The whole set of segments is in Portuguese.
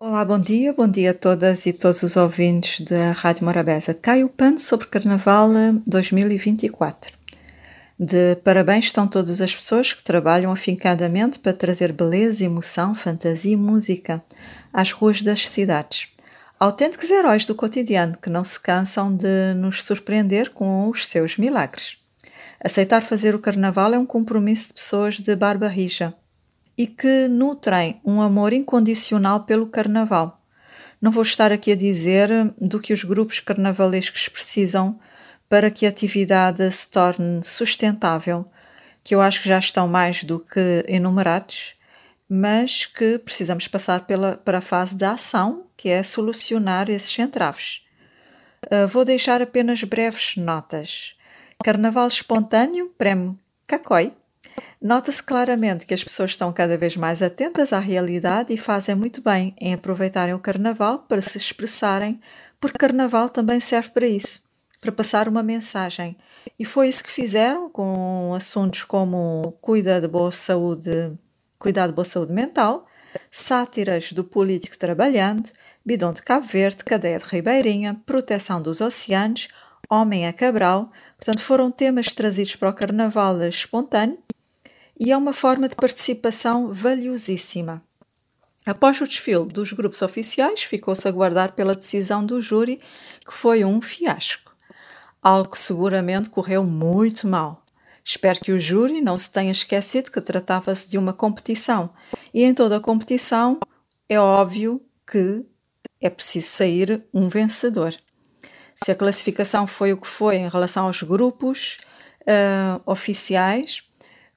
Olá, bom dia, bom dia a todas e todos os ouvintes da Rádio Morabeza. Cai o pano sobre Carnaval 2024. De parabéns estão todas as pessoas que trabalham afincadamente para trazer beleza, emoção, fantasia e música às ruas das cidades. Autênticos heróis do cotidiano que não se cansam de nos surpreender com os seus milagres. Aceitar fazer o carnaval é um compromisso de pessoas de barba rija e que nutrem um amor incondicional pelo carnaval. Não vou estar aqui a dizer do que os grupos carnavalescos precisam para que a atividade se torne sustentável, que eu acho que já estão mais do que enumerados, mas que precisamos passar pela, para a fase da ação, que é solucionar esses entraves. Uh, vou deixar apenas breves notas. Carnaval espontâneo, prémio Cacói, Nota-se claramente que as pessoas estão cada vez mais atentas à realidade e fazem muito bem em aproveitarem o carnaval para se expressarem, porque carnaval também serve para isso, para passar uma mensagem. E foi isso que fizeram com assuntos como cuida de boa saúde, cuidar de boa saúde mental, sátiras do político trabalhando, bidão de Cabo Verde, cadeia de Ribeirinha, proteção dos oceanos, homem a Cabral. Portanto, foram temas trazidos para o carnaval espontâneo e é uma forma de participação valiosíssima. Após o desfile dos grupos oficiais, ficou-se a guardar pela decisão do júri, que foi um fiasco. Algo que seguramente correu muito mal. Espero que o júri não se tenha esquecido que tratava-se de uma competição e em toda a competição é óbvio que é preciso sair um vencedor. Se a classificação foi o que foi em relação aos grupos uh, oficiais,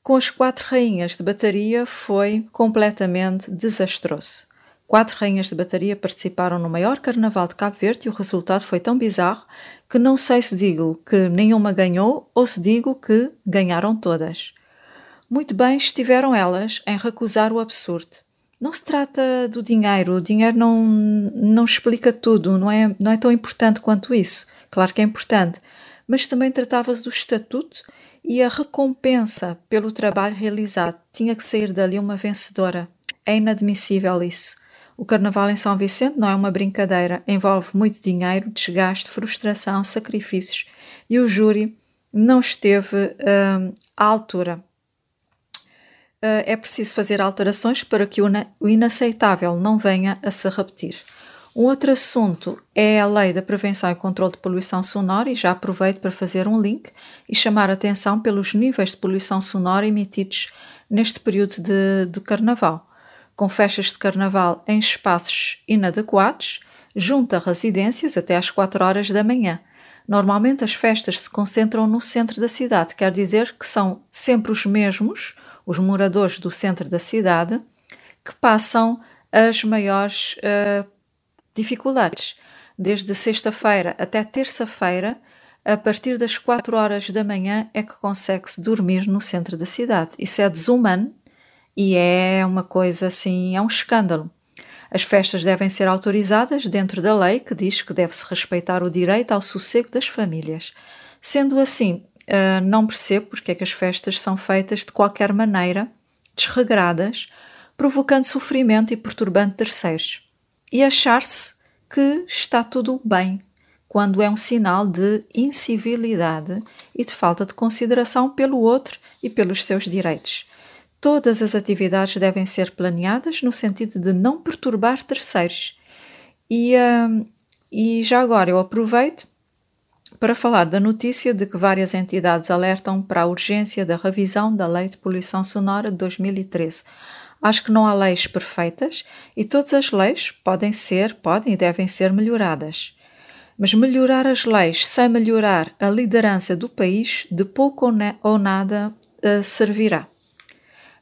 com as quatro rainhas de bateria foi completamente desastroso. Quatro rainhas de bateria participaram no maior carnaval de Cabo Verde e o resultado foi tão bizarro que não sei se digo que nenhuma ganhou ou se digo que ganharam todas. Muito bem estiveram elas em recusar o absurdo. Não se trata do dinheiro, o dinheiro não, não explica tudo, não é, não é tão importante quanto isso. Claro que é importante, mas também tratava-se do estatuto e a recompensa pelo trabalho realizado tinha que sair dali uma vencedora. É inadmissível isso. O Carnaval em São Vicente não é uma brincadeira, envolve muito dinheiro, desgaste, frustração, sacrifícios e o júri não esteve uh, à altura. Uh, é preciso fazer alterações para que o inaceitável não venha a se repetir. Um outro assunto é a Lei da Prevenção e Controlo de Poluição Sonora, e já aproveito para fazer um link e chamar a atenção pelos níveis de poluição sonora emitidos neste período de, carnaval, com festas de carnaval em espaços inadequados, junto a residências até às 4 horas da manhã. Normalmente as festas se concentram no centro da cidade, quer dizer que são sempre os mesmos, os moradores do centro da cidade, que passam as maiores uh, Dificuldades. Desde sexta-feira até terça-feira, a partir das 4 horas da manhã, é que consegue-se dormir no centro da cidade. Isso é desumano e é uma coisa assim, é um escândalo. As festas devem ser autorizadas dentro da lei que diz que deve-se respeitar o direito ao sossego das famílias. Sendo assim, uh, não percebo porque é que as festas são feitas de qualquer maneira, desregradas, provocando sofrimento e perturbando terceiros e achar-se que está tudo bem, quando é um sinal de incivilidade e de falta de consideração pelo outro e pelos seus direitos. Todas as atividades devem ser planeadas no sentido de não perturbar terceiros. E, uh, e já agora eu aproveito para falar da notícia de que várias entidades alertam para a urgência da revisão da Lei de Poluição Sonora de 2013. Acho que não há leis perfeitas e todas as leis podem ser, podem e devem ser melhoradas. Mas melhorar as leis sem melhorar a liderança do país, de pouco ou, nada uh, servirá.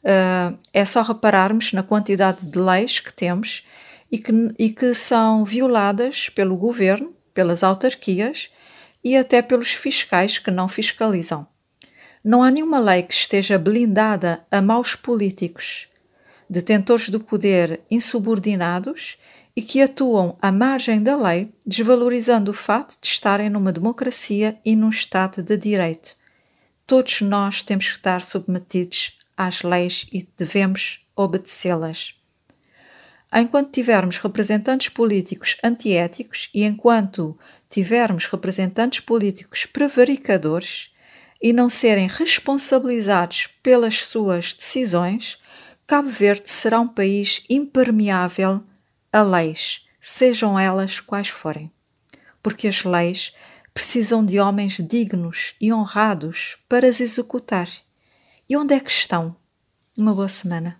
Uh, é só repararmos na quantidade de leis que temos e que, e que são violadas pelo governo, pelas autarquias e até pelos fiscais que não fiscalizam. Não há nenhuma lei que esteja blindada a maus políticos detentores do poder insubordinados e que atuam à margem da lei, desvalorizando o fato de estarem numa democracia e num Estado de direito. Todos nós temos que estar submetidos às leis e devemos obedecê-las. Enquanto tivermos representantes políticos antiéticos e enquanto tivermos representantes políticos prevaricadores e não serem responsabilizados pelas suas decisões, Cabo Verde será um país impermeável a leis, sejam elas quais forem. Porque as leis precisam de homens dignos e honrados para as executar. E onde é que estão? Uma boa semana.